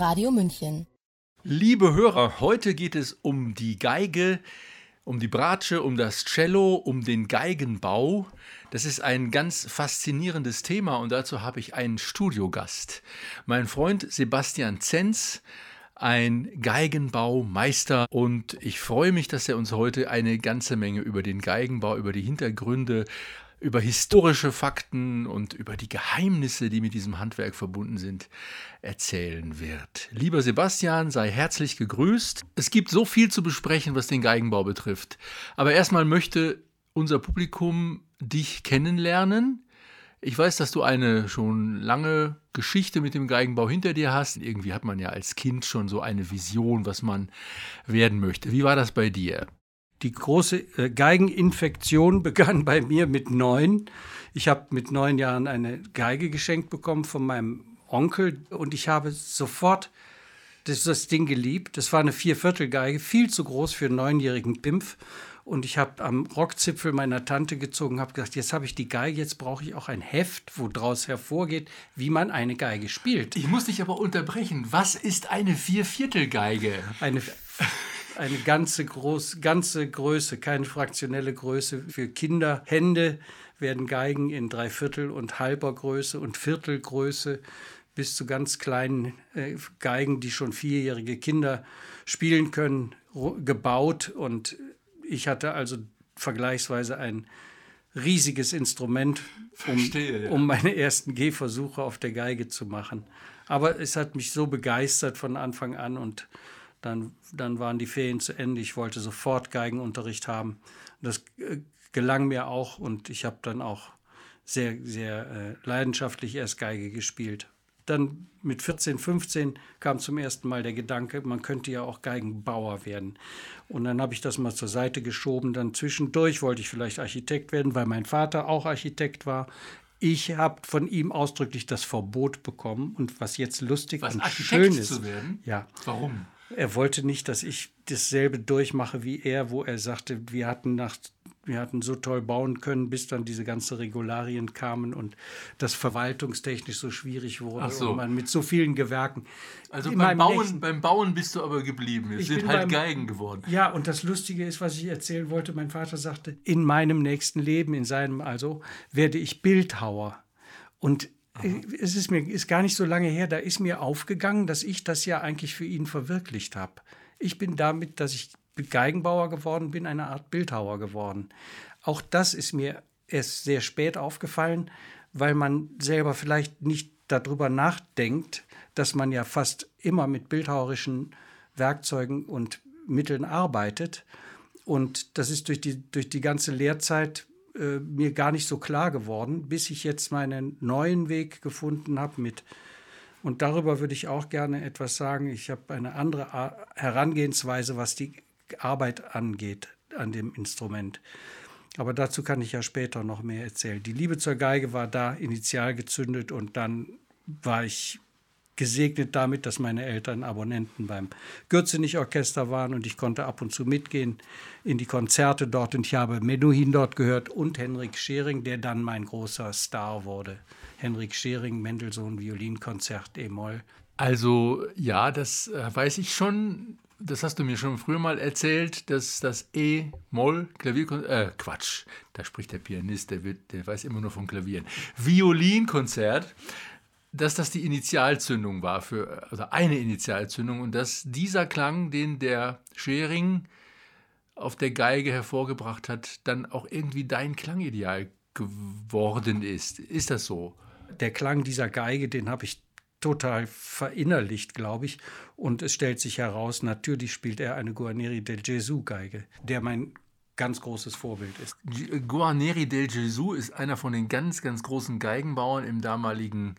Radio München. Liebe Hörer, heute geht es um die Geige, um die Bratsche, um das Cello, um den Geigenbau. Das ist ein ganz faszinierendes Thema und dazu habe ich einen Studiogast. Mein Freund Sebastian Zenz, ein Geigenbaumeister und ich freue mich, dass er uns heute eine ganze Menge über den Geigenbau, über die Hintergründe, über historische Fakten und über die Geheimnisse, die mit diesem Handwerk verbunden sind, erzählen wird. Lieber Sebastian, sei herzlich gegrüßt. Es gibt so viel zu besprechen, was den Geigenbau betrifft. Aber erstmal möchte unser Publikum dich kennenlernen. Ich weiß, dass du eine schon lange Geschichte mit dem Geigenbau hinter dir hast. Irgendwie hat man ja als Kind schon so eine Vision, was man werden möchte. Wie war das bei dir? Die große äh, Geigeninfektion begann bei mir mit neun. Ich habe mit neun Jahren eine Geige geschenkt bekommen von meinem Onkel und ich habe sofort das, das Ding geliebt. Das war eine Vierviertelgeige, viel zu groß für einen neunjährigen Pimpf. Und ich habe am Rockzipfel meiner Tante gezogen, habe gesagt, jetzt habe ich die Geige, jetzt brauche ich auch ein Heft, wo daraus hervorgeht, wie man eine Geige spielt. Ich muss dich aber unterbrechen. Was ist eine Vierviertelgeige? Eine eine ganze, groß, ganze Größe, keine fraktionelle Größe. Für Kinderhände werden Geigen in Dreiviertel- und halber Größe und Viertelgröße bis zu ganz kleinen äh, Geigen, die schon vierjährige Kinder spielen können, gebaut. Und ich hatte also vergleichsweise ein riesiges Instrument, um, Verstehe, ja. um meine ersten Gehversuche auf der Geige zu machen. Aber es hat mich so begeistert von Anfang an und dann, dann waren die Ferien zu Ende. Ich wollte sofort Geigenunterricht haben. Das äh, gelang mir auch und ich habe dann auch sehr, sehr äh, leidenschaftlich erst Geige gespielt. Dann mit 14, 15 kam zum ersten Mal der Gedanke, man könnte ja auch Geigenbauer werden. Und dann habe ich das mal zur Seite geschoben. Dann zwischendurch wollte ich vielleicht Architekt werden, weil mein Vater auch Architekt war. Ich habe von ihm ausdrücklich das Verbot bekommen. Und was jetzt lustig was, und Architekt schön ist. Zu werden? Ja. Warum? Er wollte nicht, dass ich dasselbe durchmache wie er, wo er sagte, wir hatten nach wir hatten so toll bauen können, bis dann diese ganzen Regularien kamen und das verwaltungstechnisch so schwierig wurde so. und man mit so vielen Gewerken. Also beim Bauen, nächsten, beim Bauen bist du aber geblieben. Es sind halt beim, Geigen geworden. Ja, und das Lustige ist, was ich erzählen wollte, mein Vater sagte, in meinem nächsten Leben, in seinem also, werde ich Bildhauer. Und es ist mir ist gar nicht so lange her, da ist mir aufgegangen, dass ich das ja eigentlich für ihn verwirklicht habe. Ich bin damit, dass ich Geigenbauer geworden bin, eine Art Bildhauer geworden. Auch das ist mir erst sehr spät aufgefallen, weil man selber vielleicht nicht darüber nachdenkt, dass man ja fast immer mit bildhauerischen Werkzeugen und Mitteln arbeitet. Und das ist durch die, durch die ganze Lehrzeit äh, mir gar nicht so klar geworden, bis ich jetzt meinen neuen Weg gefunden habe mit und darüber würde ich auch gerne etwas sagen. Ich habe eine andere Herangehensweise, was die Arbeit angeht an dem Instrument. Aber dazu kann ich ja später noch mehr erzählen. Die Liebe zur Geige war da initial gezündet und dann war ich gesegnet damit, dass meine Eltern Abonnenten beim Gürzenich-Orchester waren und ich konnte ab und zu mitgehen in die Konzerte dort und ich habe Menuhin dort gehört und Henrik Schering, der dann mein großer Star wurde. Henrik Schering, Mendelssohn, Violinkonzert, E-Moll. Also ja, das äh, weiß ich schon. Das hast du mir schon früher mal erzählt, dass das E-Moll Klavierkonzert, äh, Quatsch, da spricht der Pianist, der, wird, der weiß immer nur vom Klavieren. Violinkonzert dass das die Initialzündung war für, also eine Initialzündung und dass dieser Klang, den der Schering auf der Geige hervorgebracht hat, dann auch irgendwie dein Klangideal geworden ist. Ist das so? Der Klang dieser Geige, den habe ich total verinnerlicht, glaube ich. Und es stellt sich heraus, natürlich spielt er eine Guarneri del Gesù Geige, der mein ganz großes Vorbild ist. Guarneri del Gesù ist einer von den ganz, ganz großen Geigenbauern im damaligen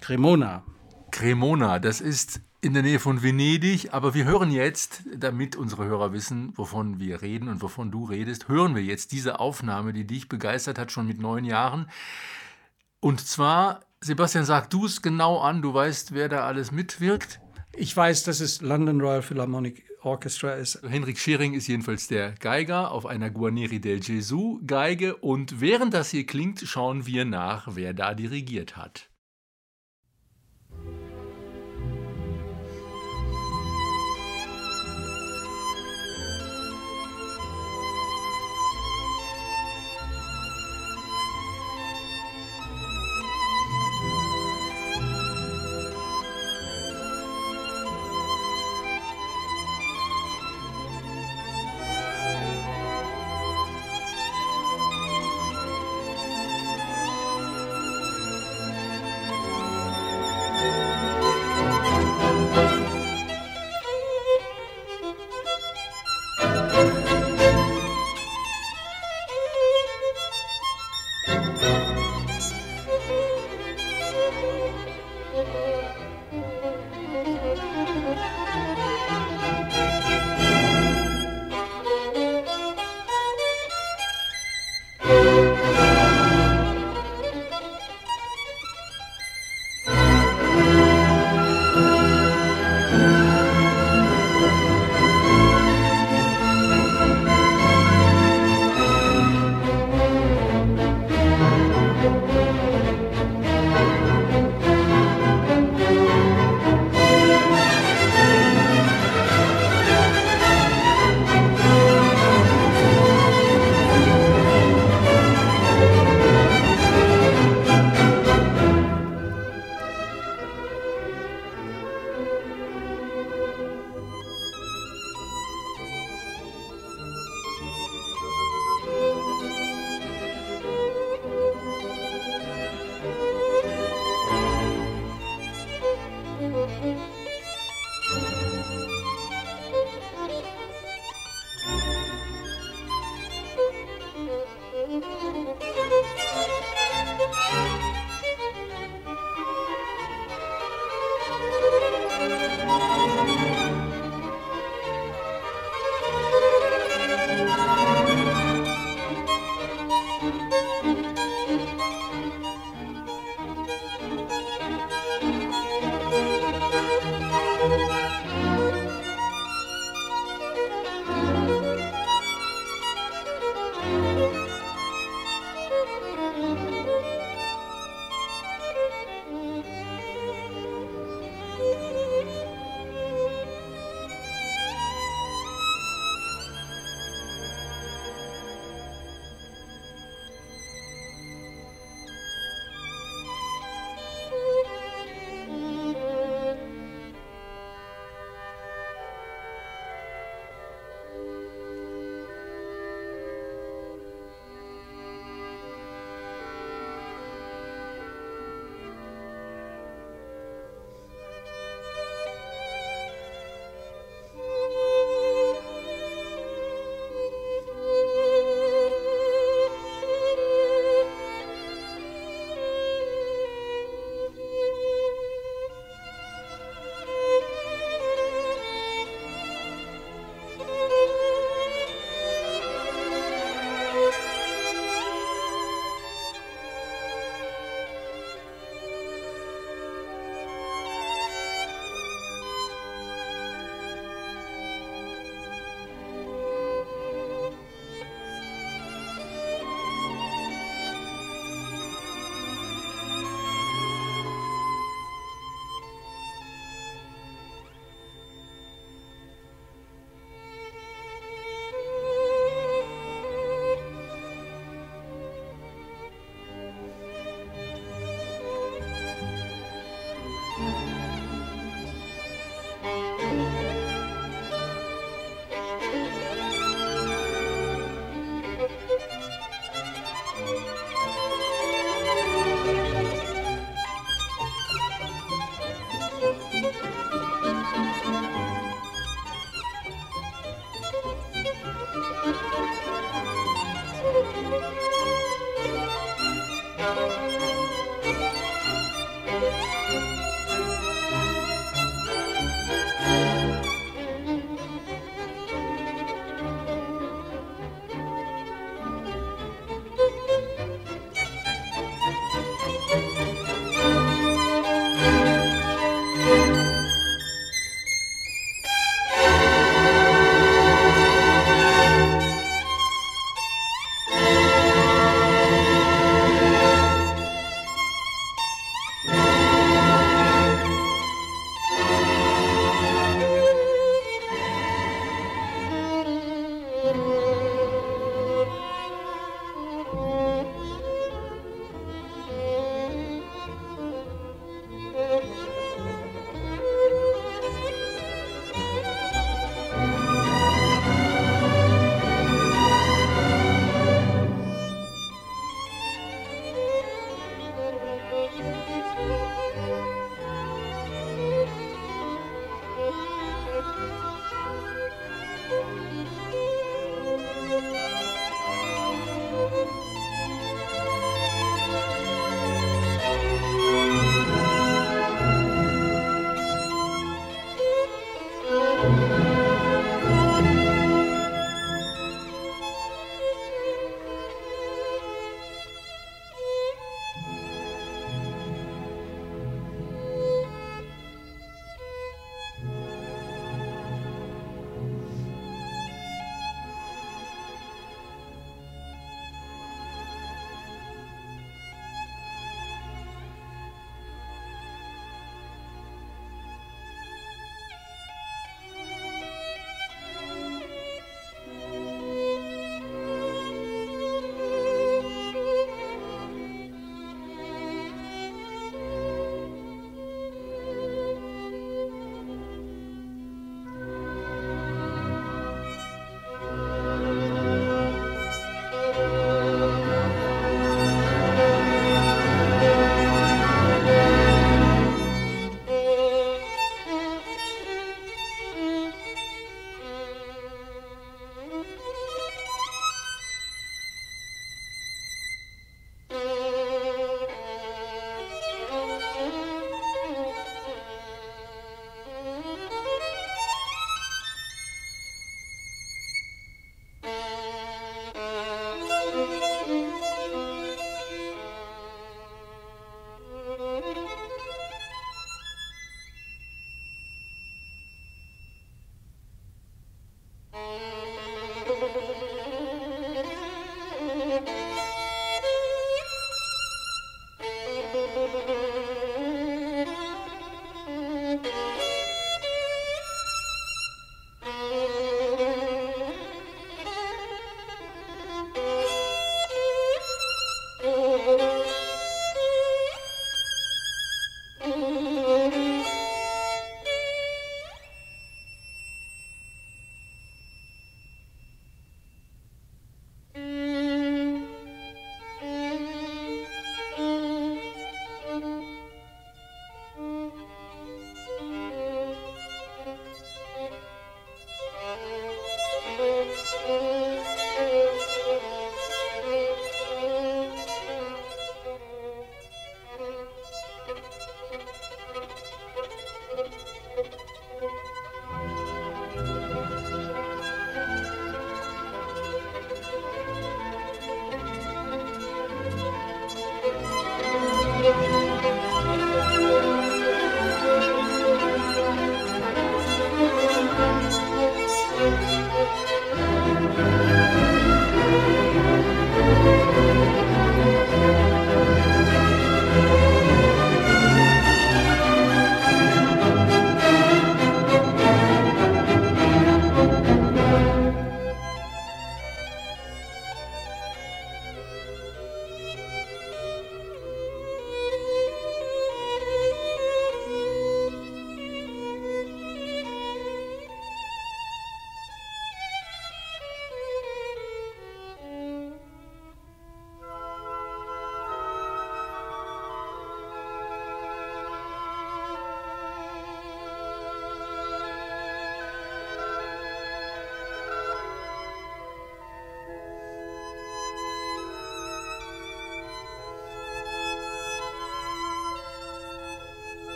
Cremona. Cremona, das ist in der Nähe von Venedig, aber wir hören jetzt, damit unsere Hörer wissen, wovon wir reden und wovon du redest, hören wir jetzt diese Aufnahme, die dich begeistert hat, schon mit neun Jahren. Und zwar, Sebastian, sag du es genau an, du weißt, wer da alles mitwirkt. Ich weiß, dass es London Royal Philharmonic Orchestra ist. Henrik Schering ist jedenfalls der Geiger auf einer Guarneri del Gesù Geige und während das hier klingt, schauen wir nach, wer da dirigiert hat.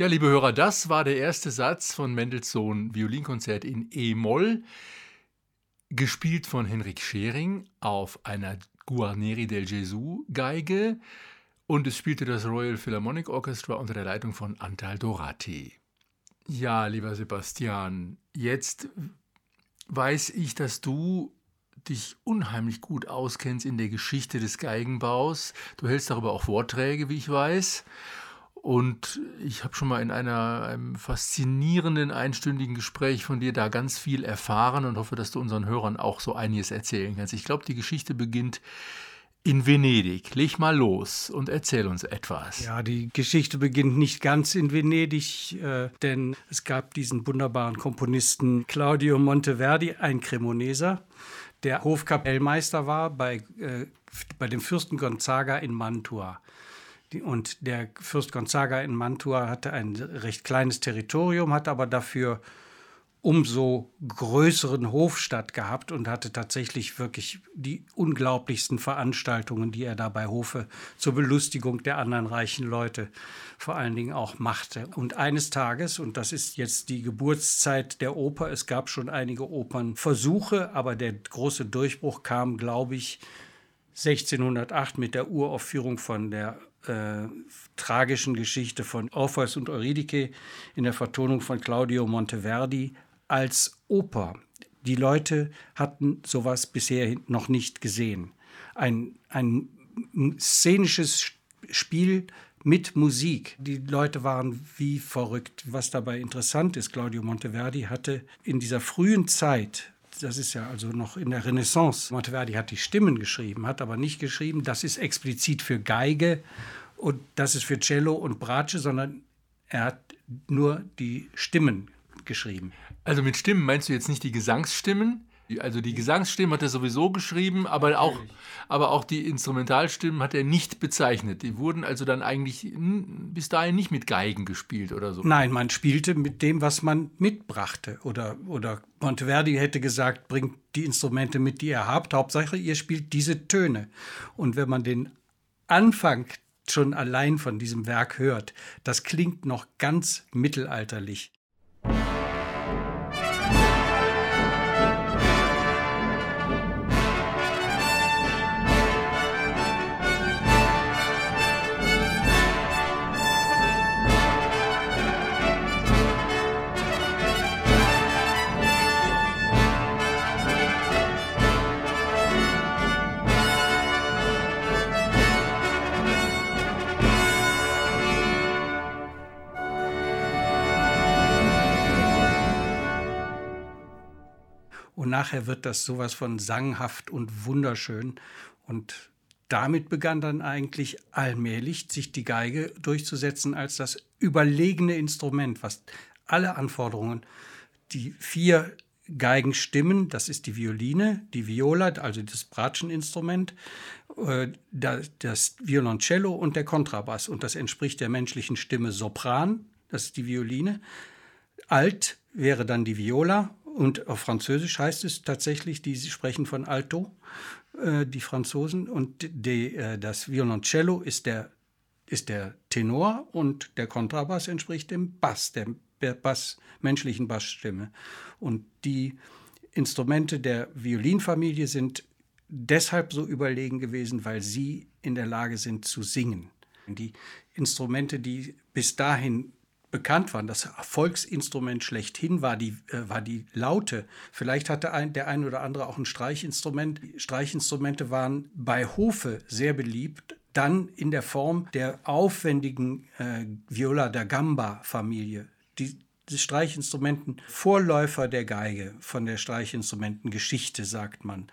Ja, liebe Hörer, das war der erste Satz von Mendelssohn Violinkonzert in E-Moll, gespielt von Henrik Schering auf einer Guarneri del Gesù Geige und es spielte das Royal Philharmonic Orchestra unter der Leitung von Antal Dorati. Ja, lieber Sebastian, jetzt weiß ich, dass du dich unheimlich gut auskennst in der Geschichte des Geigenbaus. Du hältst darüber auch Vorträge, wie ich weiß. Und ich habe schon mal in einer, einem faszinierenden einstündigen Gespräch von dir da ganz viel erfahren und hoffe, dass du unseren Hörern auch so einiges erzählen kannst. Ich glaube, die Geschichte beginnt in Venedig. Leg mal los und erzähl uns etwas. Ja, die Geschichte beginnt nicht ganz in Venedig, äh, denn es gab diesen wunderbaren Komponisten Claudio Monteverdi, ein Cremoneser, der Hofkapellmeister war bei, äh, bei dem Fürsten Gonzaga in Mantua. Und der Fürst Gonzaga in Mantua hatte ein recht kleines Territorium, hat aber dafür umso größeren Hofstadt gehabt und hatte tatsächlich wirklich die unglaublichsten Veranstaltungen, die er da bei Hofe zur Belustigung der anderen reichen Leute vor allen Dingen auch machte. Und eines Tages, und das ist jetzt die Geburtszeit der Oper, es gab schon einige Opernversuche, aber der große Durchbruch kam, glaube ich, 1608 mit der Uraufführung von der äh, tragischen Geschichte von Orpheus und Eurydike in der Vertonung von Claudio Monteverdi als Oper. Die Leute hatten sowas bisher noch nicht gesehen. Ein, ein szenisches Spiel mit Musik. Die Leute waren wie verrückt. Was dabei interessant ist, Claudio Monteverdi hatte in dieser frühen Zeit das ist ja also noch in der Renaissance. Monteverdi hat die Stimmen geschrieben, hat aber nicht geschrieben, das ist explizit für Geige und das ist für Cello und Bratsche, sondern er hat nur die Stimmen geschrieben. Also mit Stimmen meinst du jetzt nicht die Gesangsstimmen? Also die Gesangsstimmen hat er sowieso geschrieben, aber auch, aber auch die Instrumentalstimmen hat er nicht bezeichnet. Die wurden also dann eigentlich bis dahin nicht mit Geigen gespielt oder so. Nein, man spielte mit dem, was man mitbrachte. Oder, oder Monteverdi hätte gesagt, bringt die Instrumente mit, die ihr habt. Hauptsache, ihr spielt diese Töne. Und wenn man den Anfang schon allein von diesem Werk hört, das klingt noch ganz mittelalterlich. Nachher wird das sowas von sanghaft und wunderschön. Und damit begann dann eigentlich allmählich sich die Geige durchzusetzen als das überlegene Instrument, was alle Anforderungen, die vier Geigenstimmen, das ist die Violine, die Viola, also das Bratscheninstrument, äh, das Violoncello und der Kontrabass. Und das entspricht der menschlichen Stimme Sopran, das ist die Violine. Alt wäre dann die Viola Und auf Französisch heißt es tatsächlich, die sprechen von Alto, äh, die Franzosen. Und die, äh, das Violoncello ist der, ist der Tenor und der Kontrabass entspricht dem Bass, der, Bass, menschlichen Bassstimme. Und die Instrumente der Violinfamilie sind deshalb so überlegen gewesen, weil sie in der Lage sind zu singen. Die Instrumente, die bis dahin bekannt waren, das Volksinstrument schlechthin war die, äh, war die Laute. Vielleicht hatte ein, der ein oder andere auch ein Streichinstrument. Streichinstrumente waren bei Hofe sehr beliebt, dann in der Form der aufwendigen äh, Viola da Gamba-Familie. Die, die Streichinstrumenten Vorläufer der Geige von der Streichinstrumentengeschichte, sagt man.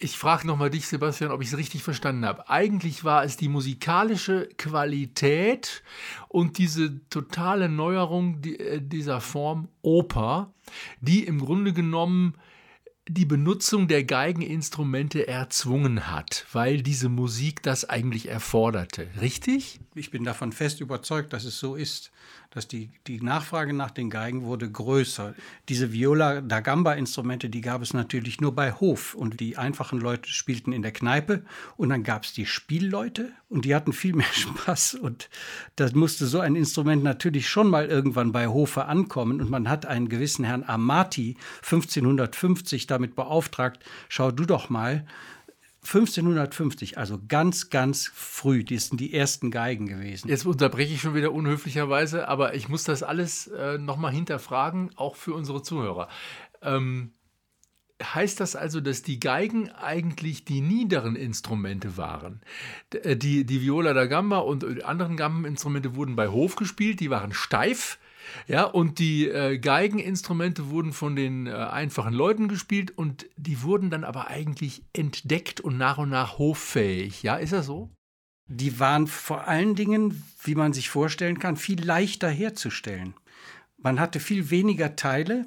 Ich frage nochmal dich, Sebastian, ob ich es richtig verstanden habe. Eigentlich war es die musikalische Qualität und diese totale Neuerung äh, dieser Form Oper, die im Grunde genommen die Benutzung der Geigeninstrumente erzwungen hat, weil diese Musik das eigentlich erforderte. Richtig? Ich bin davon fest überzeugt, dass es so ist dass die, die Nachfrage nach den Geigen wurde größer. Diese Viola da Gamba Instrumente, die gab es natürlich nur bei Hof. Und die einfachen Leute spielten in der Kneipe und dann gab es die Spielleute und die hatten viel mehr Spaß. Und da musste so ein Instrument natürlich schon mal irgendwann bei Hofe ankommen. Und man hat einen gewissen Herrn Amati 1550 damit beauftragt, schau du doch mal, 1550, also ganz, ganz früh, die sind die ersten Geigen gewesen. Jetzt unterbreche ich schon wieder unhöflicherweise, aber ich muss das alles äh, nochmal hinterfragen, auch für unsere Zuhörer. Ähm, heißt das also, dass die Geigen eigentlich die niederen Instrumente waren? Äh, die, die Viola da Gamba und äh, anderen Gambeninstrumente wurden bei Hof gespielt, die waren steif ja, und die äh, Geigeninstrumente wurden von den äh, einfachen Leuten gespielt und die wurden dann aber eigentlich entdeckt und nach und nach hoffähig. Ja, ist das so? Die waren vor allen Dingen, wie man sich vorstellen kann, viel leichter herzustellen. Man hatte viel weniger Teile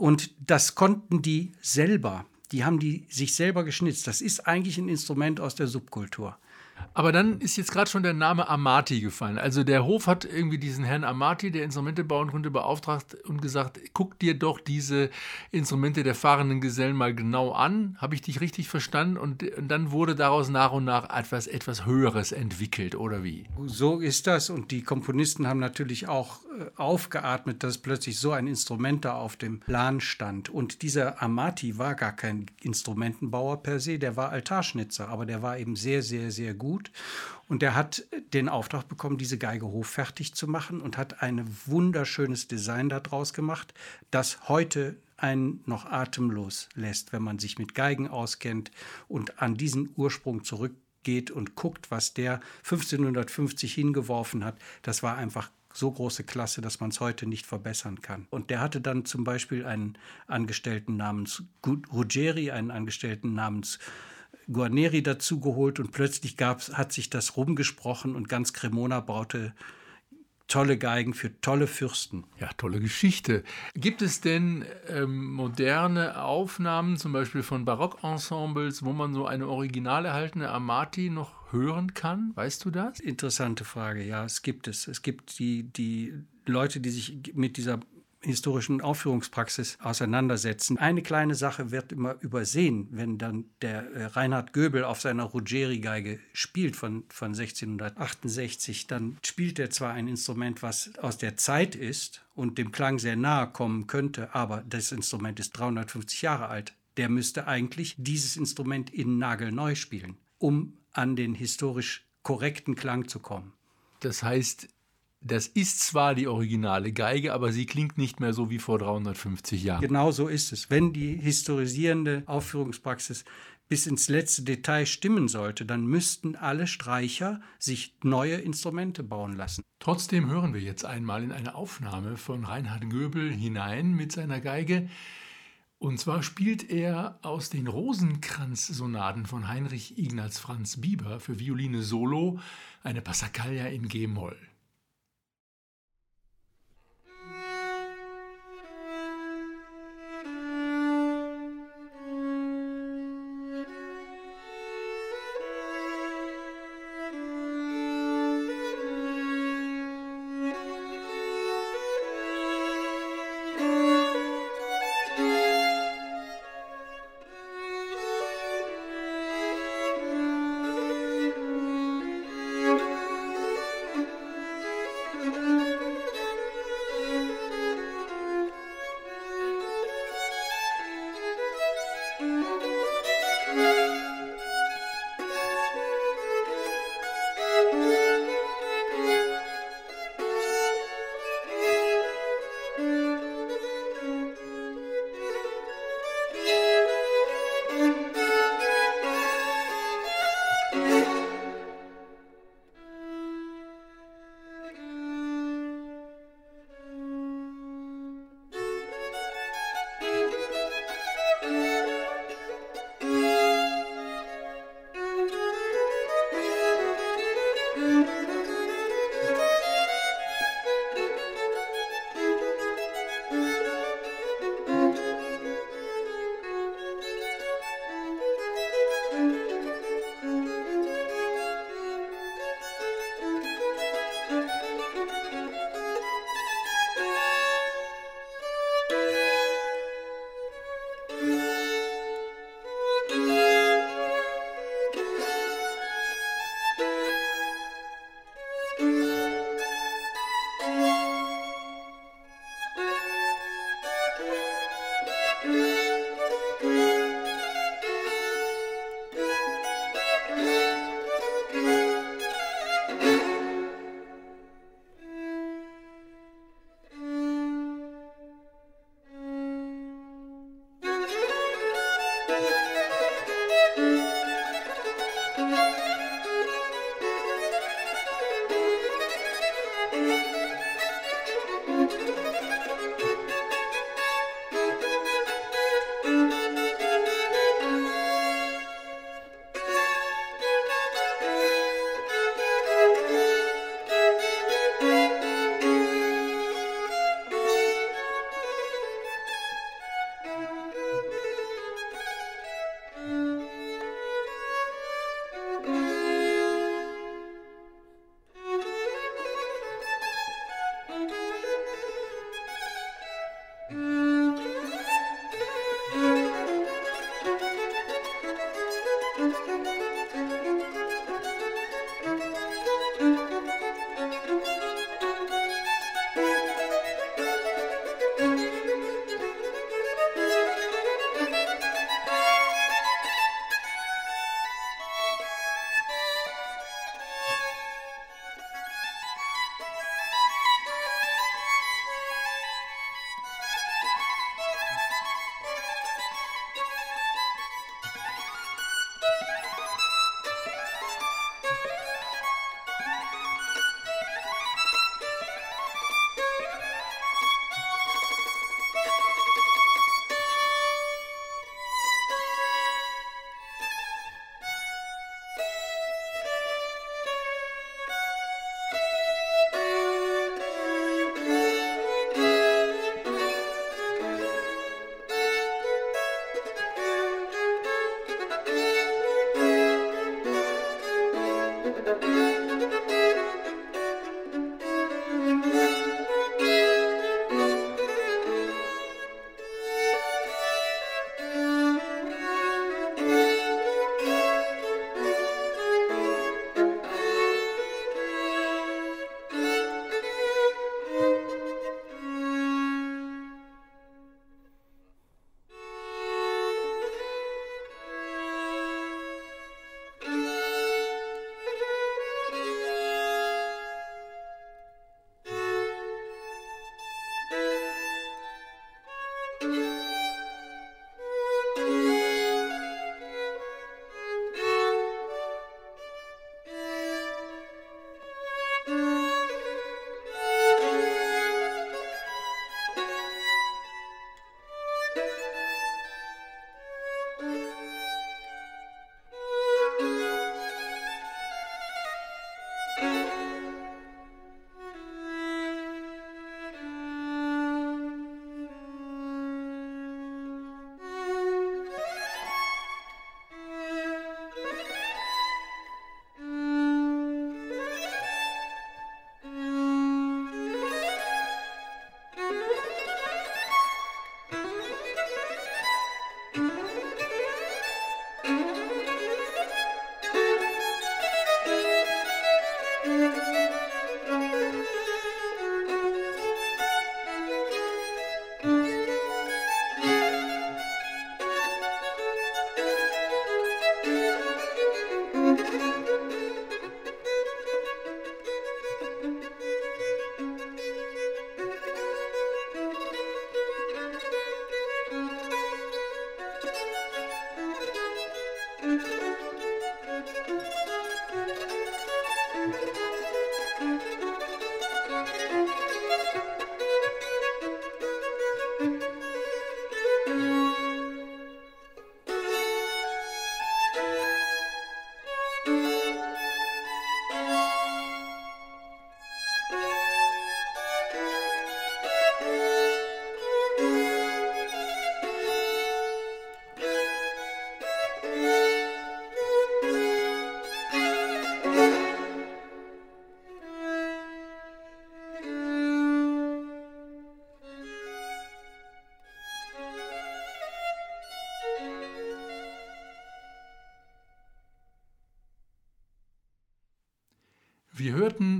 und das konnten die selber. Die haben die sich selber geschnitzt. Das ist eigentlich ein Instrument aus der Subkultur. Aber dann ist jetzt gerade schon der Name Amati gefallen. Also der Hof hat irgendwie diesen Herrn Amati, der Instrumente bauen konnte, beauftragt und gesagt, guck dir doch diese Instrumente der fahrenden Gesellen mal genau an. Habe ich dich richtig verstanden? Und, und, dann wurde daraus nach und nach etwas, etwas Höheres entwickelt, oder wie? So ist das. Und die Komponisten haben natürlich auch äh, aufgeatmet, dass plötzlich so ein Instrument da auf dem Plan stand. Und dieser Amati war gar kein Instrumentenbauer per se, der war Altarschnitzer, aber der war eben sehr, sehr, sehr gut gut. Und er hat den Auftrag bekommen, diese Geige hochfertig zu machen und hat ein wunderschönes Design daraus gemacht, das heute einen noch atemlos lässt, wenn man sich mit Geigen auskennt und an diesen Ursprung zurückgeht und guckt, was der 1550 hingeworfen hat. Das war einfach so große Klasse, dass man es heute nicht verbessern kann. Und der hatte dann zum Beispiel einen Angestellten namens Ruggeri, einen Angestellten namens Guarneri dazugeholt und plötzlich gab's, hat sich das rumgesprochen und ganz Cremona baute tolle Geigen für tolle Fürsten. Ja, tolle Geschichte. Gibt es denn ähm, moderne Aufnahmen, zum Beispiel von Barockensembles, wo man so eine original erhaltene Amati noch hören kann? Weißt du das? Interessante Frage, ja, es gibt es. Es gibt die, die Leute, die sich mit dieser historischen Aufführungspraxis auseinandersetzen. Eine kleine Sache wird immer übersehen, wenn dann der äh, Reinhard Göbel auf seiner Ruggeri-Geige spielt von, von 1668, dann spielt er zwar ein Instrument, was aus der Zeit ist und dem Klang sehr nahe kommen könnte, aber das Instrument ist 350 Jahre alt. Der müsste eigentlich dieses Instrument in nagelneu spielen, um an den historisch korrekten Klang zu kommen. Das heißt, das ist zwar die originale Geige, aber sie klingt nicht mehr so wie vor 350 Jahren. Genau so ist es. Wenn die historisierende Aufführungspraxis bis ins letzte Detail stimmen sollte, dann müssten alle Streicher sich neue Instrumente bauen lassen. Trotzdem hören wir jetzt einmal in eine Aufnahme von Reinhard Göbel hinein mit seiner Geige. Und zwar spielt er aus den Rosenkranz-Sonaten von Heinrich Ignaz Franz Bieber für Violine Solo eine Passacaglia in G-Moll.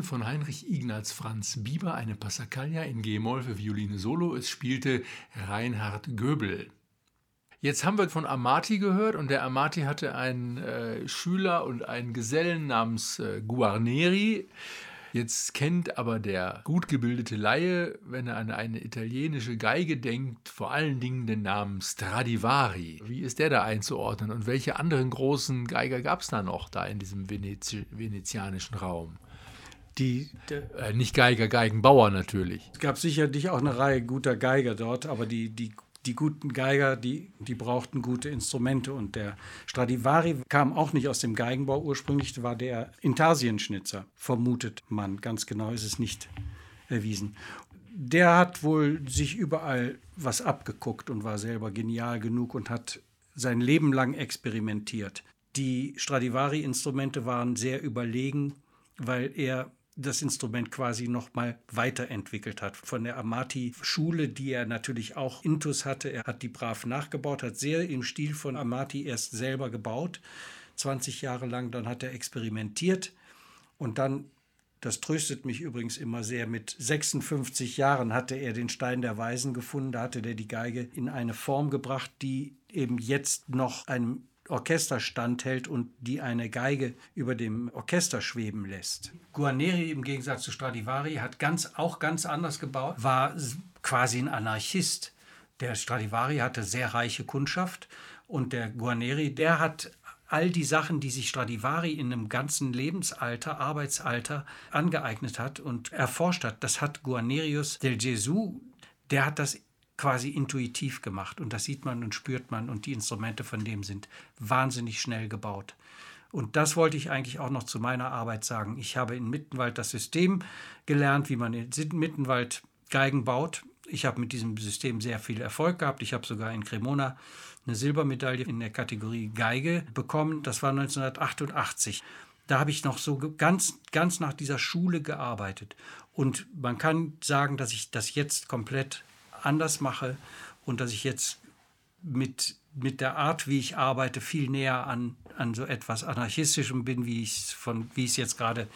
Von Heinrich Ignaz Franz Bieber eine Passacaglia in G-Moll für Violine Solo. Es spielte Reinhard Göbel. Jetzt haben wir von Amati gehört und der Amati hatte einen äh, Schüler und einen Gesellen namens äh, Guarneri. Jetzt kennt aber der gut gebildete Laie, wenn er an eine italienische Geige denkt, vor allen Dingen den Namen Stradivari. Wie ist der da einzuordnen und welche anderen großen Geiger gab es da noch da in diesem Venezi venezianischen Raum? Die, äh, nicht Geiger, Geigenbauer natürlich. Es gab sicherlich auch eine Reihe guter Geiger dort, aber die, die die guten Geiger, die, die brauchten gute Instrumente. Und der Stradivari kam auch nicht aus dem Geigenbau ursprünglich, war der Intarsienschnitzer, vermutet man. Ganz genau ist es nicht erwiesen. Der hat wohl sich überall was abgeguckt und war selber genial genug und hat sein Leben lang experimentiert. Die Stradivari-Instrumente waren sehr überlegen, weil er das Instrument quasi noch mal weiterentwickelt hat. Von der Amati-Schule, die er natürlich auch intus hatte. Er hat die brav nachgebaut, hat sehr im Stil von Amati erst selber gebaut, 20 Jahre lang. Dann hat er experimentiert und dann das tröstet mich übrigens immer sehr. Mit 56 Jahren hatte er den Stein der Weisen gefunden. Da hatte er die Geige in eine Form gebracht, die eben jetzt noch einem Orchester standhält und die eine Geige über dem Orchester schweben lässt. Guarneri im Gegensatz zu Stradivari hat ganz, auch ganz anders gebaut, war quasi ein Anarchist. Der Stradivari hatte sehr reiche Kundschaft und der Guarneri, der hat all die Sachen, die sich Stradivari in einem ganzen Lebensalter, Arbeitsalter angeeignet hat und erforscht hat, das hat Guarnerius del Gesù, der hat das quasi intuitiv gemacht. Und das sieht man und spürt man. Und die Instrumente von dem sind wahnsinnig schnell gebaut. Und das wollte ich eigentlich auch noch zu meiner Arbeit sagen. Ich habe in Mittenwald das System gelernt, wie man in Mittenwald Geigen baut. Ich habe mit diesem System sehr viel Erfolg gehabt. Ich habe sogar in Cremona eine Silbermedaille in der Kategorie Geige bekommen. Das war 1988. Da habe ich noch so ganz, ganz nach dieser Schule gearbeitet. Und man kann sagen, dass ich das jetzt komplett anders mache und dass ich jetzt mit, mit der Art, wie ich arbeite, viel näher an, an so etwas Anarchistischem bin, wie ich es jetzt gerade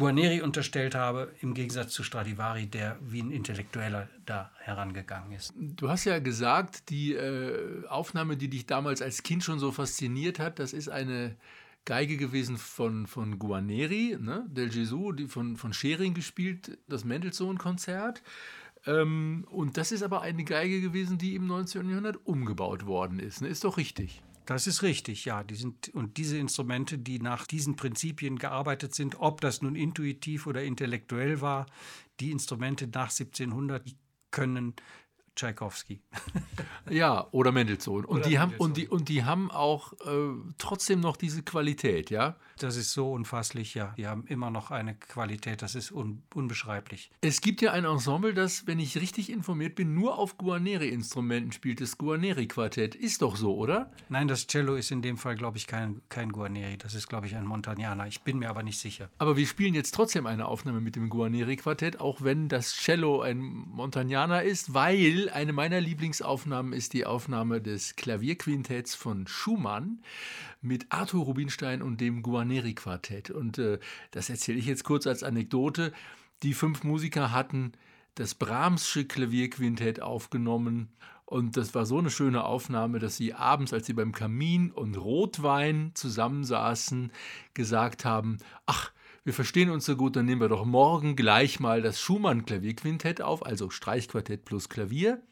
Guarneri unterstellt habe, im Gegensatz zu Stradivari, der wie ein Intellektueller da herangegangen ist. Du hast ja gesagt, die äh, Aufnahme, die dich damals als Kind schon so fasziniert hat, das ist eine Geige gewesen von, von Guarneri, ne? Del Gesù, die von, von Schering gespielt, das Mendelssohn-Konzert. Ähm, und das ist aber eine Geige gewesen, die im 19. Jahrhundert umgebaut worden ist. Ne? Ist doch richtig. Das ist richtig, ja. Die sind, und diese Instrumente, die nach diesen Prinzipien gearbeitet sind, ob das nun intuitiv oder intellektuell war, die Instrumente nach 1700 können Tschaikowski. ja, oder Mendelssohn. Und, oder die, Mendelssohn. Haben, und, die, und die haben auch äh, trotzdem noch diese Qualität, ja? Das ist so unfasslich, ja. Die haben immer noch eine Qualität, das ist un, unbeschreiblich. Es gibt ja ein Ensemble, das, wenn ich richtig informiert bin, nur auf Guarneri-Instrumenten spielt, das Guarneri-Quartett. Ist doch so, oder? Nein, das Cello ist in dem Fall, glaube ich, kein, kein Guarneri. Das ist, glaube ich, ein Montagnana. Ich bin mir aber nicht sicher. Aber wir spielen jetzt trotzdem eine Aufnahme mit dem Guarneri-Quartett, auch wenn das Cello ein Montagnana ist, weil eine meiner Lieblingsaufnahmen ist die Aufnahme des Klavierquintetts von Schumann mit Arthur Rubinstein und dem Guarneri-Quartett. Und äh, das erzähle ich jetzt kurz als Anekdote. Die fünf Musiker hatten das Brahmsche Klavierquintett aufgenommen und das war so eine schöne Aufnahme, dass sie abends, als sie beim Kamin und Rotwein zusammensaßen, gesagt haben, ach, wir verstehen uns so gut, dann nehmen wir doch morgen gleich mal das Schumann-Klavierquintett auf, also Streichquartett plus Klavier.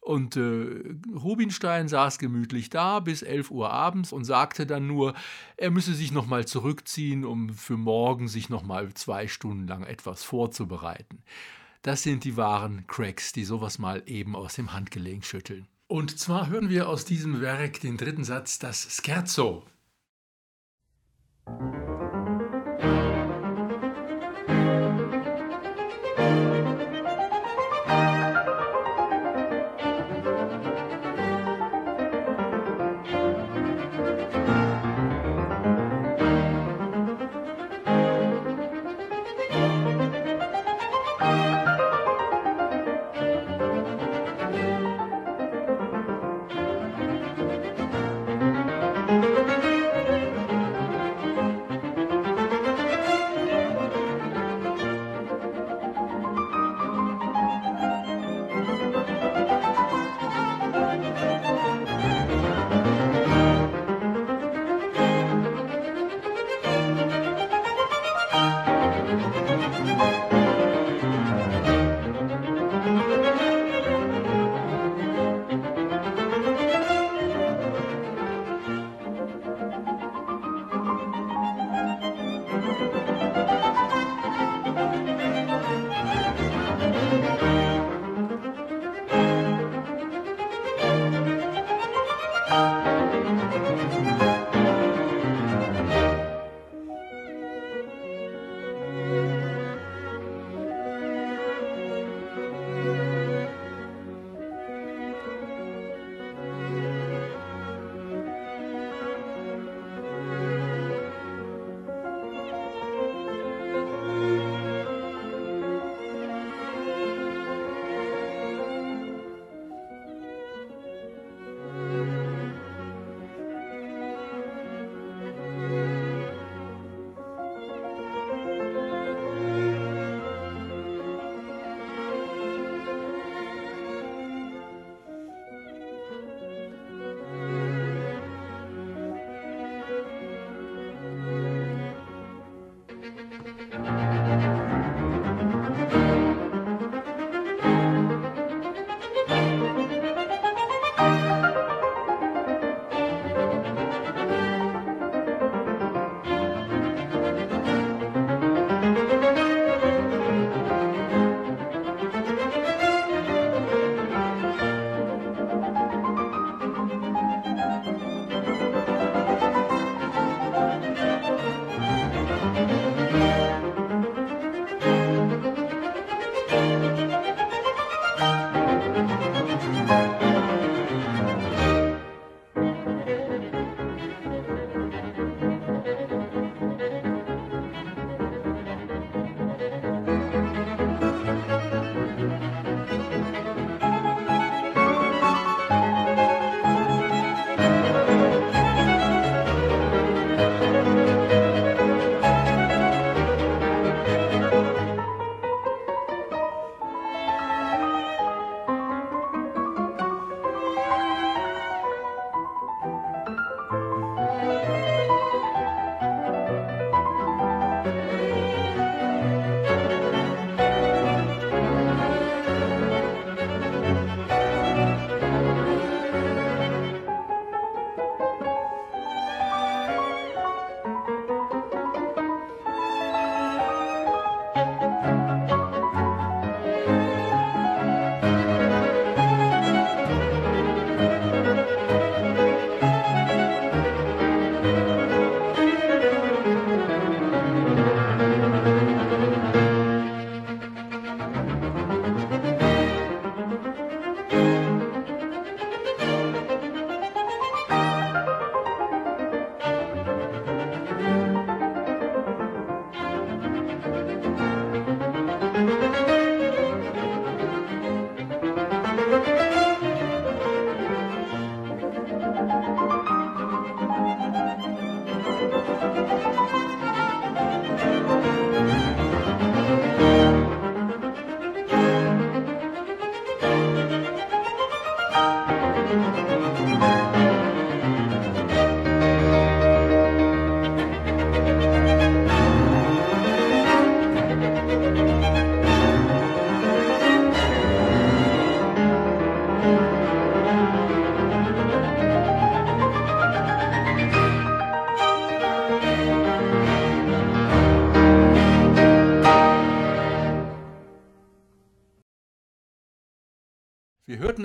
Und äh, Rubinstein saß gemütlich da bis 11 Uhr abends und sagte dann nur, er müsse sich nochmal zurückziehen, um für morgen sich nochmal zwei Stunden lang etwas vorzubereiten. Das sind die wahren Cracks, die sowas mal eben aus dem Handgelenk schütteln. Und zwar hören wir aus diesem Werk den dritten Satz, das Scherzo.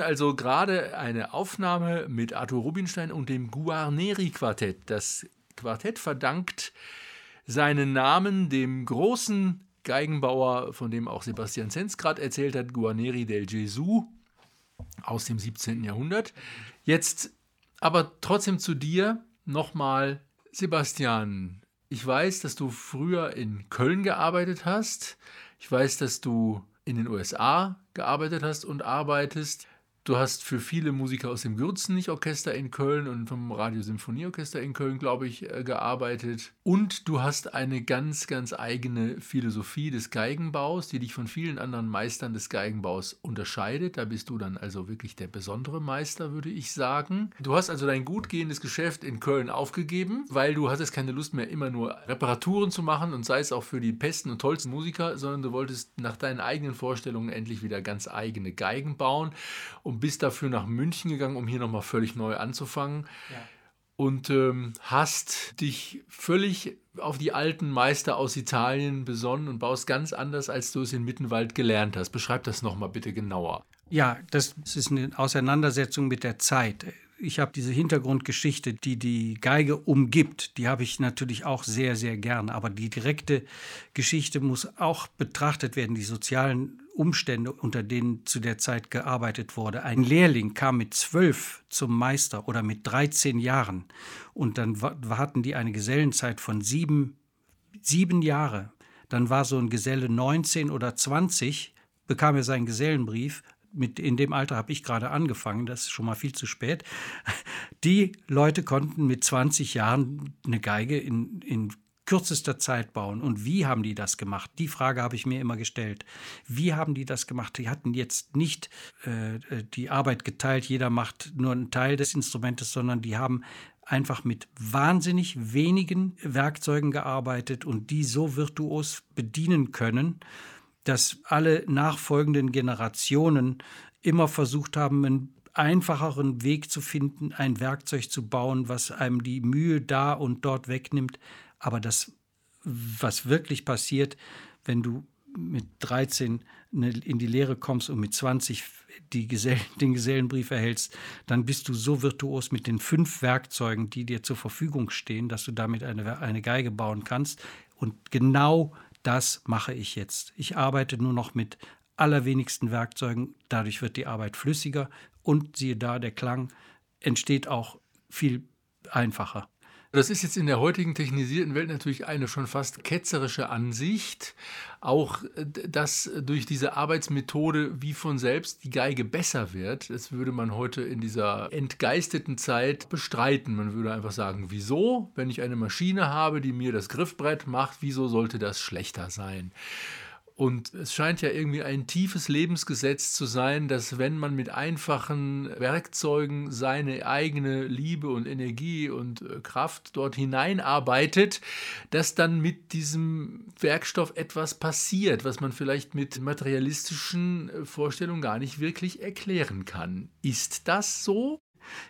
Also gerade eine Aufnahme mit Arthur Rubinstein und dem Guarneri-Quartett. Das Quartett verdankt seinen Namen dem großen Geigenbauer, von dem auch Sebastian Zenz gerade erzählt hat, Guarneri del Gesù aus dem 17. Jahrhundert. Jetzt aber trotzdem zu dir nochmal, Sebastian. Ich weiß, dass du früher in Köln gearbeitet hast. Ich weiß, dass du in den USA gearbeitet hast und arbeitest. Du hast für viele Musiker aus dem Gürzenich-Orchester in Köln und vom Radiosymphonieorchester in Köln, glaube ich, äh, gearbeitet. Und du hast eine ganz, ganz eigene Philosophie des Geigenbaus, die dich von vielen anderen Meistern des Geigenbaus unterscheidet. Da bist du dann also wirklich der besondere Meister, würde ich sagen. Du hast also dein gut gehendes Geschäft in Köln aufgegeben, weil du hattest keine Lust mehr, immer nur Reparaturen zu machen und sei es auch für die besten und tollsten Musiker, sondern du wolltest nach deinen eigenen Vorstellungen endlich wieder ganz eigene Geigen bauen, um bist dafür nach München gegangen, um hier nochmal völlig neu anzufangen. Ja. Und ähm, hast dich völlig auf die alten Meister aus Italien besonnen und baust ganz anders, als du es in Mittenwald gelernt hast. Beschreib das nochmal bitte genauer. Ja, das ist eine Auseinandersetzung mit der Zeit ich habe diese Hintergrundgeschichte, die die Geige umgibt, die habe ich natürlich auch sehr, sehr gern. Aber die direkte Geschichte muss auch betrachtet werden, die sozialen Umstände, unter denen zu der Zeit gearbeitet wurde. Ein Lehrling kam mit zwölf zum Meister oder mit 13 Jahren und dann hatten die eine Gesellenzeit von sieben, sieben Jahre. Dann war so ein Geselle 19 oder 20, bekam er seinen Gesellenbrief mit in dem Alter habe ich gerade angefangen, das ist schon mal viel zu spät. Die Leute konnten mit 20 Jahren eine Geige in, in kürzester Zeit bauen. Und wie haben die das gemacht? Die Frage habe ich mir immer gestellt. Wie haben die das gemacht? Die hatten jetzt nicht äh, die Arbeit geteilt, jeder macht nur einen Teil des Instrumentes, sondern die haben einfach mit wahnsinnig wenigen Werkzeugen gearbeitet und die so virtuos bedienen können, dass alle nachfolgenden Generationen immer versucht haben, einen einfacheren Weg zu finden, ein Werkzeug zu bauen, was einem die Mühe da und dort wegnimmt. Aber das, was wirklich passiert, wenn du mit 13 in die Lehre kommst und mit 20 die Gesell den Gesellenbrief erhältst, dann bist du so virtuos mit den fünf Werkzeugen, die dir zur Verfügung stehen, dass du damit eine, eine Geige bauen kannst. Und genau das mache ich jetzt. Ich arbeite nur noch mit allerwenigsten Werkzeugen, dadurch wird die Arbeit flüssiger und siehe da, der Klang entsteht auch viel einfacher. Das ist jetzt in der heutigen technisierten Welt natürlich eine schon fast ketzerische Ansicht. Auch, äh, dass durch diese Arbeitsmethode wie von selbst die Geige besser wird, das würde man heute in dieser entgeisteten Zeit bestreiten. Man würde einfach sagen, wieso, wenn ich eine Maschine habe, die mir das Griffbrett macht, wieso sollte das schlechter sein? Und es scheint ja irgendwie ein tiefes Lebensgesetz zu sein, dass wenn man mit einfachen Werkzeugen seine eigene Liebe und Energie und äh, Kraft dort hineinarbeitet, dass dann mit diesem Werkstoff etwas passiert, was man vielleicht mit materialistischen äh, Vorstellungen gar nicht wirklich erklären kann. Ist das so?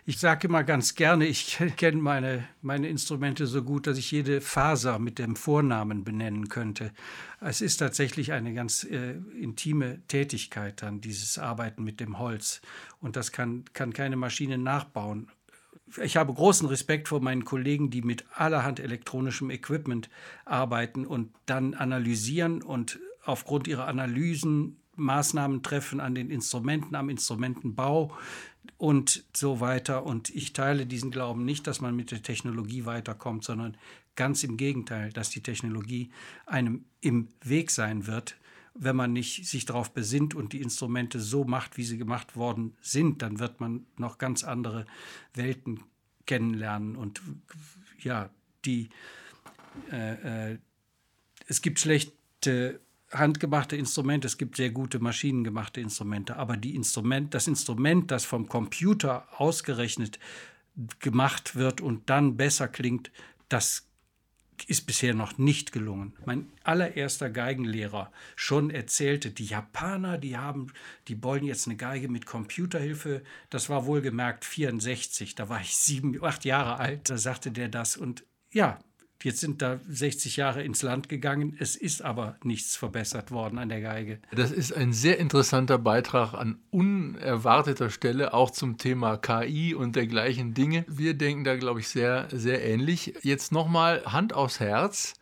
Ich sage immer ganz gerne, ich kenne meine, meine Instrumente so gut, dass ich jede Faser mit dem Vornamen benennen könnte. Es ist tatsächlich eine ganz äh, intime Tätigkeit dann, dieses Arbeiten mit dem Holz. Und das kann, kann keine Maschine nachbauen. Ich habe großen Respekt vor meinen Kollegen, die mit allerhand elektronischem Equipment arbeiten und dann analysieren und aufgrund ihrer Analysen Maßnahmen treffen an den Instrumenten, am Instrumentenbau und so weiter. Und ich teile diesen Glauben nicht, dass man mit der Technologie weiterkommt, sondern ganz im Gegenteil, dass die Technologie einem im Weg sein wird. Wenn man nicht sich darauf besinnt und die Instrumente so macht, wie sie gemacht worden sind, dann wird man noch ganz andere Welten kennenlernen. Und ja, die äh, äh, es gibt schlechte handgemachte Instrumente, es gibt sehr gute maschinengemachte Instrumente, aber die Instrument, das Instrument, das vom Computer ausgerechnet gemacht wird und dann besser klingt, das ist bisher noch nicht gelungen. Mein allererster Geigenlehrer schon erzählte, die Japaner, die haben, die wollen jetzt eine Geige mit Computerhilfe. Das war wohlgemerkt 64, da war ich sieben, acht Jahre alt, da sagte der das und ja, Jetzt sind da 60 Jahre ins Land gegangen. Es ist aber nichts verbessert worden an der Geige. Das ist ein sehr interessanter Beitrag an unerwarteter Stelle, auch zum Thema KI und dergleichen Dinge. Wir denken da, glaube ich, sehr, sehr ähnlich. Jetzt nochmal Hand aufs Herz.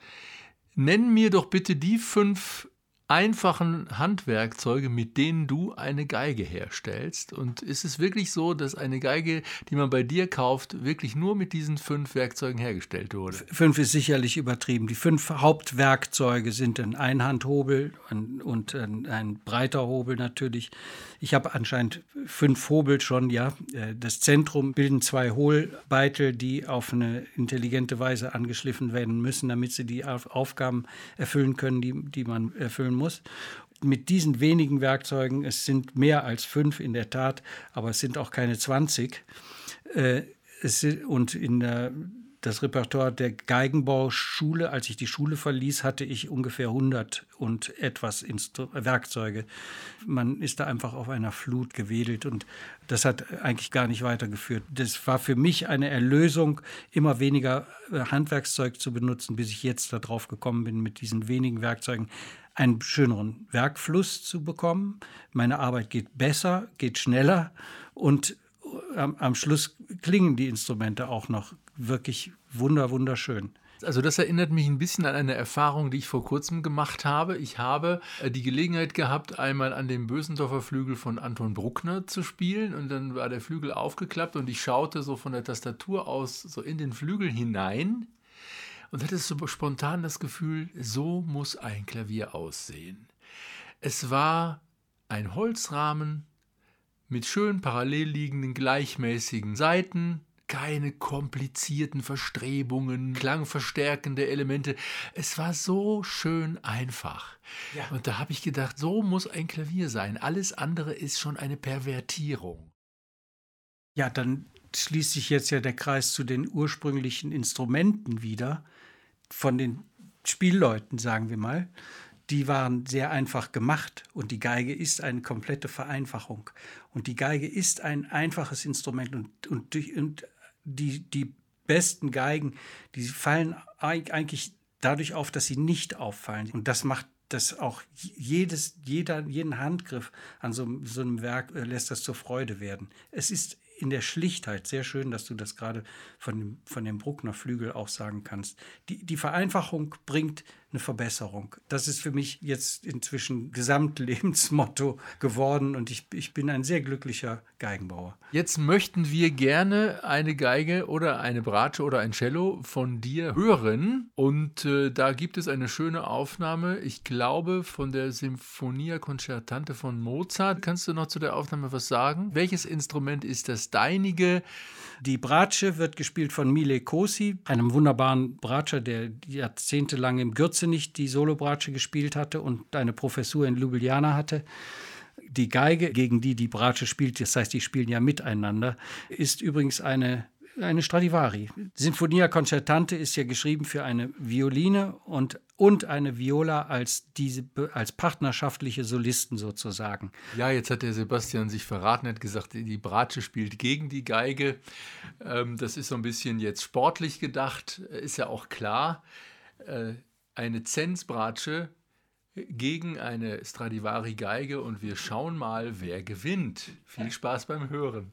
Nenn mir doch bitte die fünf einfachen Handwerkzeuge, mit denen du eine Geige herstellst. Und ist es wirklich so, dass eine Geige, die man bei dir kauft, wirklich nur mit diesen fünf Werkzeugen hergestellt wurde? Fünf ist sicherlich übertrieben. Die fünf Hauptwerkzeuge sind ein Einhandhobel und ein breiter Hobel natürlich. Ich habe anscheinend fünf Hobel schon, ja. Äh, das Zentrum bilden zwei Hohlbeitel, die auf eine intelligente Weise angeschliffen werden müssen, damit sie die Aufgaben erfüllen können, die, die man erfüllen muss. Mit diesen wenigen Werkzeugen, es sind mehr als fünf in der Tat, aber es sind auch keine 20. Äh, es, und in der das Repertoire der Geigenbauschule, als ich die Schule verließ, hatte ich ungefähr 100 und etwas Instru Werkzeuge. Man ist da einfach auf einer Flut gewedelt und das hat eigentlich gar nicht weitergeführt. Das war für mich eine Erlösung, immer weniger äh, Handwerkszeug zu benutzen, bis ich jetzt darauf gekommen bin, mit diesen wenigen Werkzeugen einen schöneren Werkfluss zu bekommen. Meine Arbeit geht besser, geht schneller und äh, am, am Schluss klingen die Instrumente auch noch wirklich wunder, wunderschön. Also das erinnert mich ein bisschen an eine Erfahrung, die ich vor kurzem gemacht habe. Ich habe äh, die Gelegenheit gehabt, einmal an dem Bösendorfer Flügel von Anton Bruckner zu spielen und dann war der Flügel aufgeklappt und ich schaute so von der Tastatur aus so in den Flügel hinein und hatte so spontan das Gefühl, so muss ein Klavier aussehen. Es war ein Holzrahmen mit schön parallel liegenden gleichmäßigen Seiten, keine komplizierten Verstrebungen, klangverstärkende Elemente. Es war so schön einfach. Ja. Und da habe ich gedacht, so muss ein Klavier sein. Alles andere ist schon eine Pervertierung. Ja, dann schließt sich jetzt ja der Kreis zu den ursprünglichen Instrumenten wieder, von den Spielleuten, sagen wir mal. Die waren sehr einfach gemacht und die Geige ist eine komplette Vereinfachung. Und die Geige ist ein einfaches Instrument und, und, und die, die besten Geigen, die fallen eigentlich dadurch auf, dass sie nicht auffallen. Und das macht das auch jedes, jeder, jeden Handgriff an so, so einem Werk äh, lässt das zur Freude werden. Es ist in der Schlichtheit sehr schön, dass du das gerade von dem, von dem Bruckner Flügel auch sagen kannst. Die, die Vereinfachung bringt eine Verbesserung. Das ist für mich jetzt inzwischen Gesamtlebensmotto geworden und ich, ich bin ein sehr glücklicher Geigenbauer. Jetzt möchten wir gerne eine Geige oder eine Bratsche oder ein Cello von dir hören und äh, da gibt es eine schöne Aufnahme, ich glaube von der Symphonia Concertante von Mozart. Kannst du noch zu der Aufnahme was sagen? Welches Instrument ist das deinige? Die Bratsche wird gespielt von Mile Kosi, einem wunderbaren Bratscher, der jahrzehntelang im Gürzenich die Solobratsche gespielt hatte und eine Professur in Ljubljana hatte. Die Geige, gegen die die Bratsche spielt, das heißt, die spielen ja miteinander, ist übrigens eine eine Stradivari. Sinfonia Concertante ist ja geschrieben für eine Violine und, und eine Viola als, diese, als partnerschaftliche Solisten sozusagen. Ja, jetzt hat der Sebastian sich verraten, hat gesagt, die Bratsche spielt gegen die Geige. Ähm, das ist so ein bisschen jetzt sportlich gedacht, ist ja auch klar. Äh, eine Zensbratsche gegen eine Stradivari-Geige und wir schauen mal, wer gewinnt. Viel Spaß beim Hören.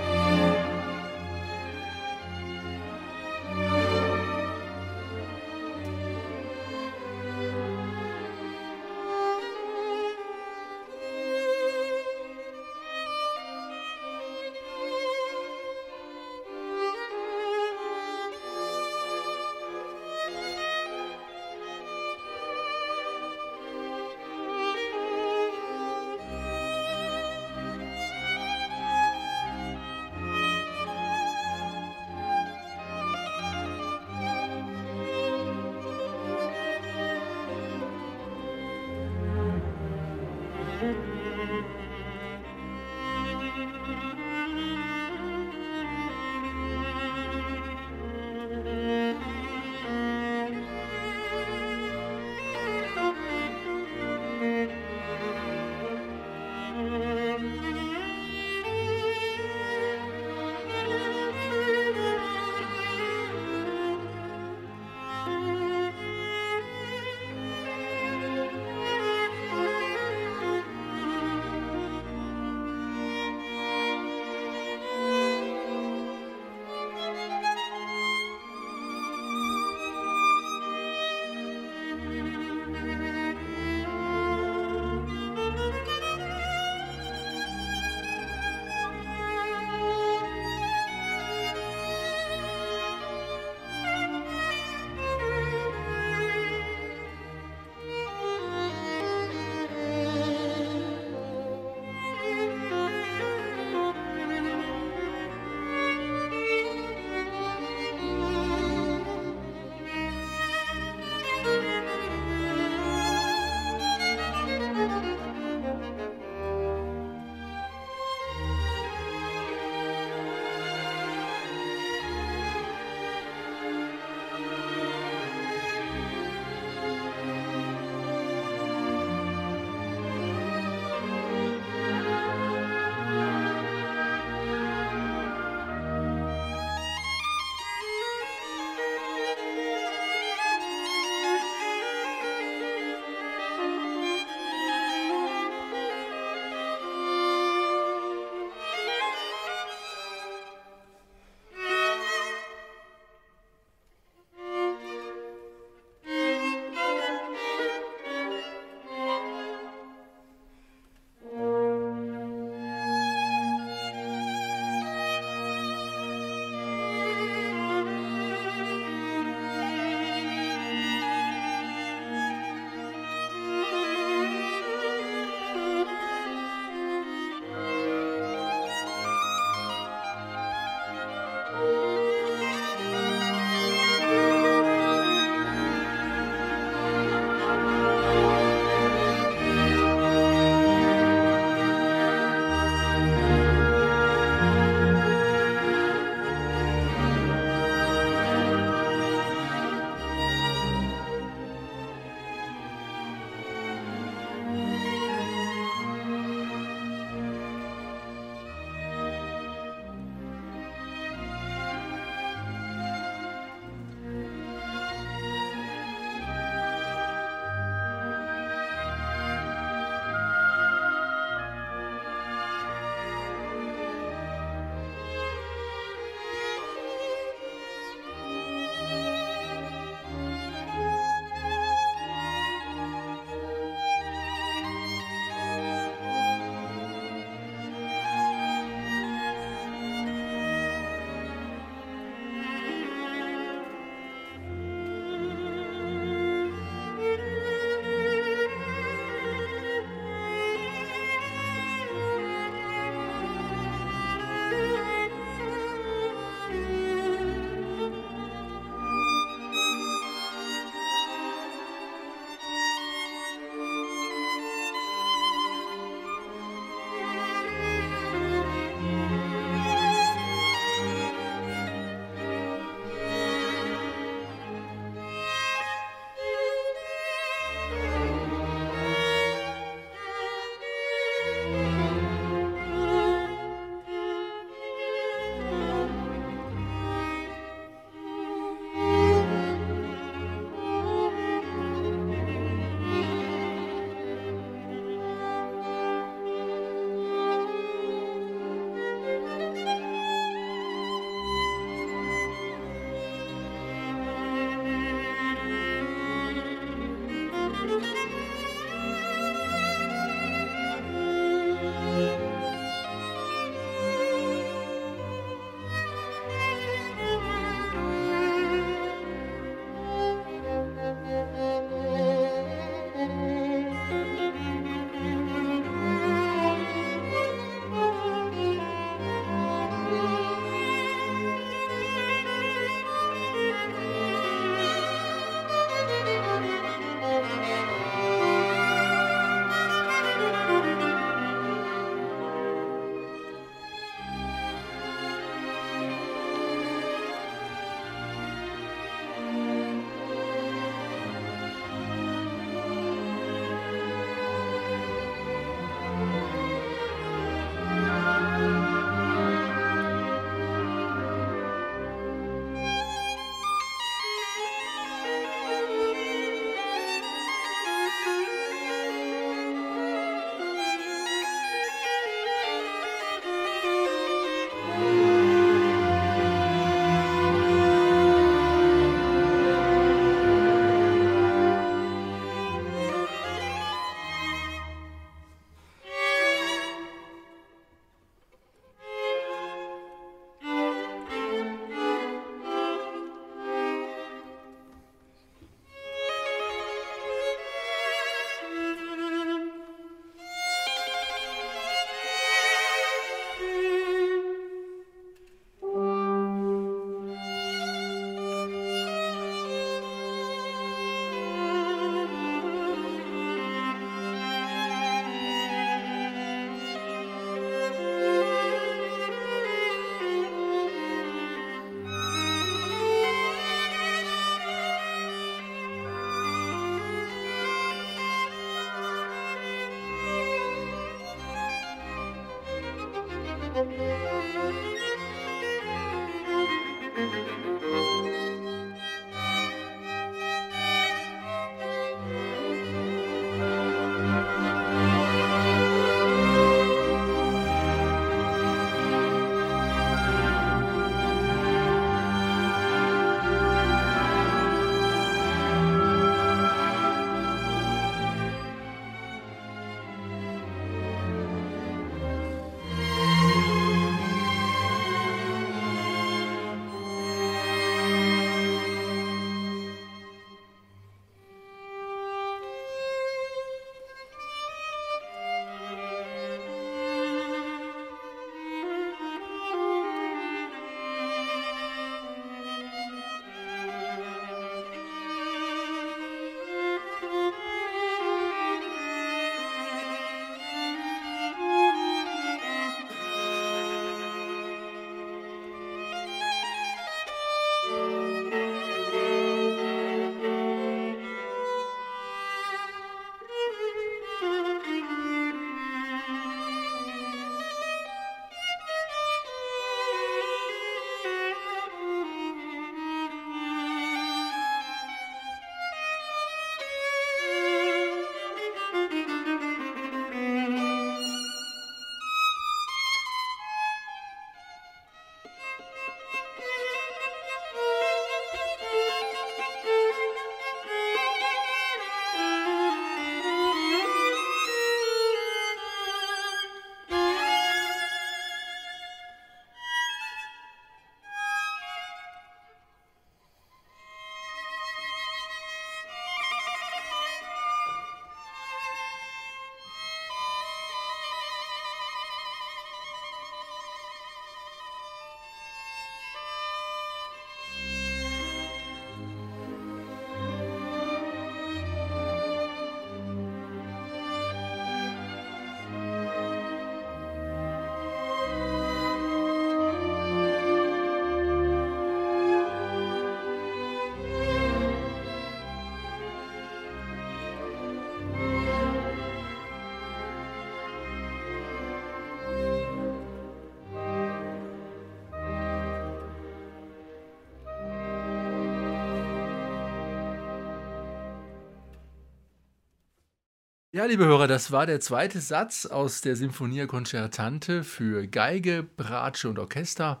Ja, liebe Hörer, das war der zweite Satz aus der Sinfonia Concertante für Geige, Bratsche und Orchester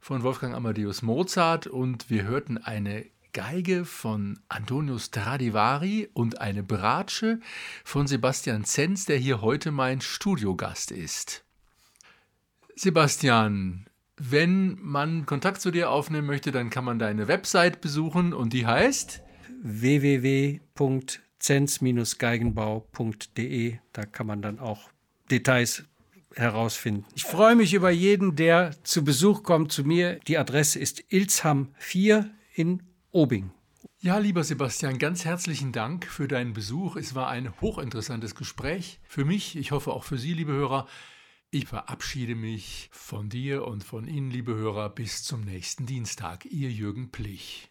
von Wolfgang Amadeus Mozart und wir hörten eine Geige von Antonio Stradivari und eine Bratsche von Sebastian Zenz, der hier heute mein Studiogast ist. Sebastian, wenn man Kontakt zu dir aufnehmen möchte, dann kann man deine Website besuchen und die heißt www zenz-geigenbau.de. Da kann man dann auch Details herausfinden. Ich freue mich über jeden, der zu Besuch kommt zu mir. Die Adresse ist Ilsham 4 in Obing. Ja, lieber Sebastian, ganz herzlichen Dank für deinen Besuch. Es war ein hochinteressantes Gespräch für mich. Ich hoffe auch für Sie, liebe Hörer. Ich verabschiede mich von dir und von Ihnen, liebe Hörer, bis zum nächsten Dienstag. Ihr Jürgen Plich.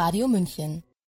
Radio München